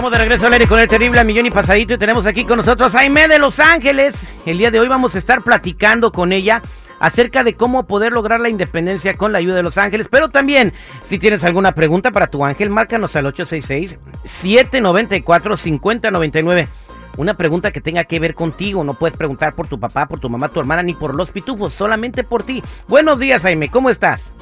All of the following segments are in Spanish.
Estamos de regreso al aire con el terrible millón y pasadito y tenemos aquí con nosotros a Jaime de Los Ángeles. El día de hoy vamos a estar platicando con ella acerca de cómo poder lograr la independencia con la ayuda de Los Ángeles, pero también si tienes alguna pregunta para tu ángel, márcanos al 866-794-5099. Una pregunta que tenga que ver contigo, no puedes preguntar por tu papá, por tu mamá, tu hermana, ni por los pitufos, solamente por ti. Buenos días, Jaime, ¿cómo estás?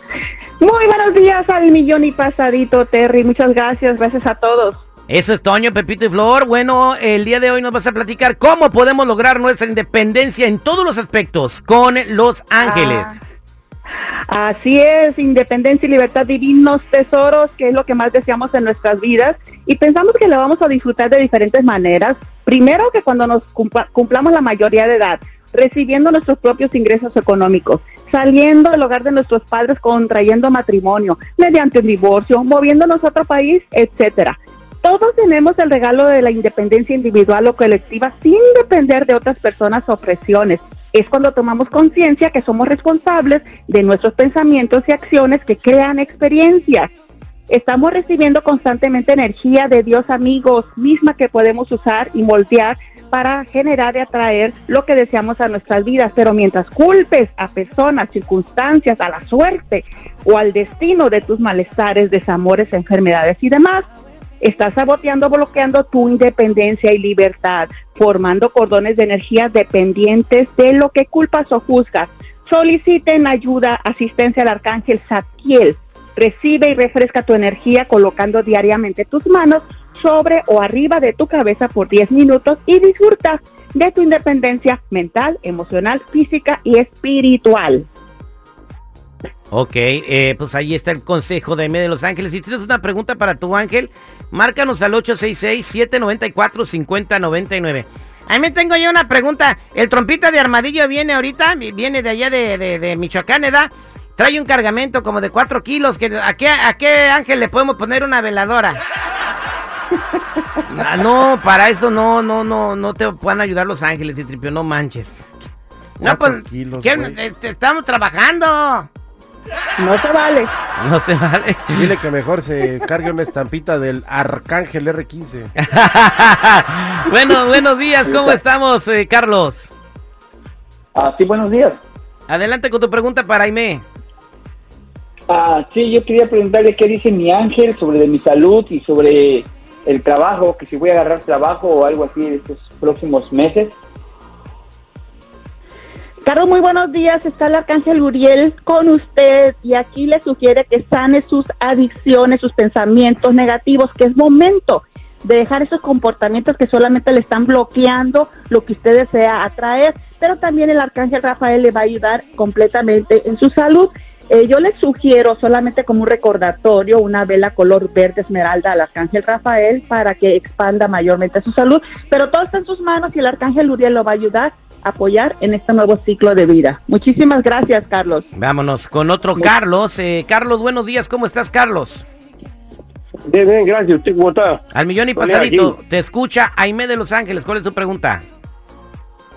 Muy buenos días al millón y pasadito, Terry. Muchas gracias, gracias a todos. Eso es Toño, Pepito y Flor. Bueno, el día de hoy nos vas a platicar cómo podemos lograr nuestra independencia en todos los aspectos con Los Ángeles. Ah, así es, independencia y libertad divinos tesoros, que es lo que más deseamos en nuestras vidas y pensamos que lo vamos a disfrutar de diferentes maneras. Primero que cuando nos cumplamos la mayoría de edad, recibiendo nuestros propios ingresos económicos, saliendo del hogar de nuestros padres, contrayendo matrimonio, mediante un divorcio, moviéndonos a otro país, etcétera. Todos tenemos el regalo de la independencia individual o colectiva sin depender de otras personas o presiones. Es cuando tomamos conciencia que somos responsables de nuestros pensamientos y acciones que crean experiencias. Estamos recibiendo constantemente energía de Dios amigos, misma que podemos usar y moldear para generar y atraer lo que deseamos a nuestras vidas. Pero mientras culpes a personas, circunstancias, a la suerte o al destino de tus malestares, desamores, enfermedades y demás, Estás saboteando, bloqueando tu independencia y libertad, formando cordones de energía dependientes de lo que culpas o juzgas. Soliciten ayuda, asistencia al arcángel Zadkiel. Recibe y refresca tu energía colocando diariamente tus manos sobre o arriba de tu cabeza por 10 minutos y disfruta de tu independencia mental, emocional, física y espiritual. Ok, eh, pues ahí está el consejo de M de Los Ángeles. Si tienes una pregunta para tu ángel, márcanos al 866-794-5099. Ahí me tengo yo una pregunta. ¿El trompita de armadillo viene ahorita? Viene de allá de, de, Michoacán, ¿verdad? Trae un cargamento como de 4 kilos. Que, ¿a, qué, ¿A qué ángel le podemos poner una veladora? Ah, no, para eso no, no, no, no te puedan ayudar los ángeles, y tripio, no manches. No, pues, estamos trabajando. No se vale. No se vale. Dile que mejor se cargue una estampita del Arcángel R15. bueno, buenos días, ¿cómo estamos, eh, Carlos? Ah, sí, buenos días. Adelante con tu pregunta para Aime. Ah, sí, yo quería preguntarle qué dice mi ángel sobre de mi salud y sobre el trabajo, que si voy a agarrar trabajo o algo así en estos próximos meses. Carlos, muy buenos días. Está el Arcángel Uriel con usted y aquí le sugiere que sane sus adicciones, sus pensamientos negativos, que es momento de dejar esos comportamientos que solamente le están bloqueando lo que usted desea atraer, pero también el Arcángel Rafael le va a ayudar completamente en su salud. Eh, yo le sugiero solamente como un recordatorio una vela color verde esmeralda al Arcángel Rafael para que expanda mayormente su salud, pero todo está en sus manos y el Arcángel Uriel lo va a ayudar apoyar en este nuevo ciclo de vida. Muchísimas gracias, Carlos. Vámonos con otro Carlos. Eh, Carlos, buenos días. ¿Cómo estás, Carlos? Bien, bien, gracias. ¿Usted cómo está? Al millón y pasadito. Te escucha Aime de Los Ángeles. ¿Cuál es tu pregunta?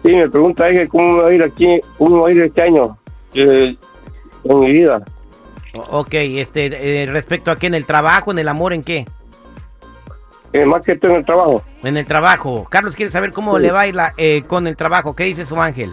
Sí, mi pregunta es cómo va a ir aquí, cómo va a ir este año eh, en mi vida. Ok, este, eh, respecto a qué, en el trabajo, en el amor, ¿en qué? Eh, más que todo en el trabajo. En el trabajo. Carlos quiere saber cómo le va a ir eh, con el trabajo. ¿Qué dice su ángel?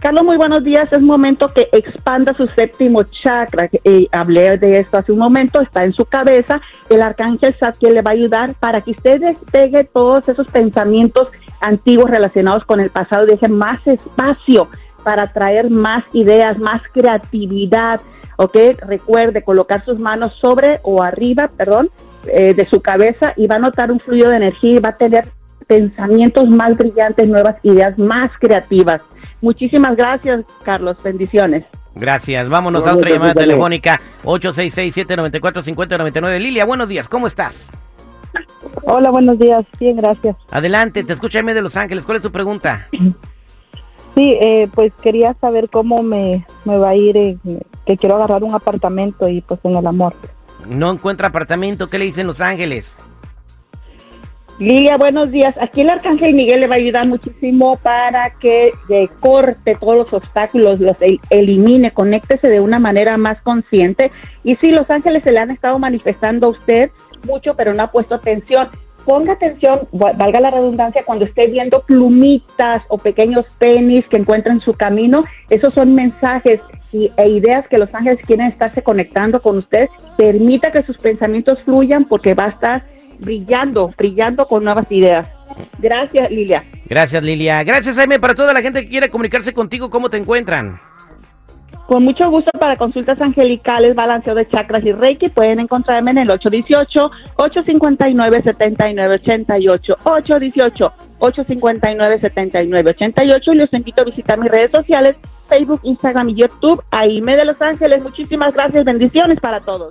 Carlos, muy buenos días. Es momento que expanda su séptimo chakra. Eh, hablé de esto hace un momento. Está en su cabeza. El arcángel Satkiel le va a ayudar para que usted despegue todos esos pensamientos antiguos relacionados con el pasado. Deje más espacio para traer más ideas, más creatividad. ¿Ok? Recuerde colocar sus manos sobre o arriba, perdón, eh, de su cabeza y va a notar un fluido de energía y va a tener pensamientos más brillantes, nuevas ideas más creativas. Muchísimas gracias, Carlos. Bendiciones. Gracias. Vámonos a otra llamada telefónica. 866-794-5099. Lilia, buenos días. ¿Cómo estás? Hola, buenos días. Bien, gracias. Adelante, te escucha M de Los Ángeles. ¿Cuál es tu pregunta? Sí, eh, pues quería saber cómo me, me va a ir, que quiero agarrar un apartamento y pues en el amor. No encuentra apartamento. ¿Qué le dicen Los Ángeles? Lilia, buenos días. Aquí el Arcángel Miguel le va a ayudar muchísimo para que corte todos los obstáculos, los elimine, conéctese de una manera más consciente. Y sí, Los Ángeles se le han estado manifestando a usted mucho, pero no ha puesto atención. ponga atención, va- valga la redundancia, cuando esté viendo plumitas o pequeños tenis que encuentra en su camino, esos son mensajes y, e ideas que los ángeles quieren estarse conectando con usted. Permita que sus pensamientos fluyan porque va a estar brillando, brillando con nuevas ideas. Gracias, Lilia. Gracias, Lilia. Gracias, Jaime. Para toda la gente que quiera comunicarse contigo, ¿cómo te encuentran? Con mucho gusto para consultas angelicales, balanceo de chakras y reiki, pueden encontrarme en el 818-859-7988. 818-859-7988 y los invito a visitar mis redes sociales, Facebook, Instagram y YouTube, Aime de Los Ángeles. Muchísimas gracias, bendiciones para todos.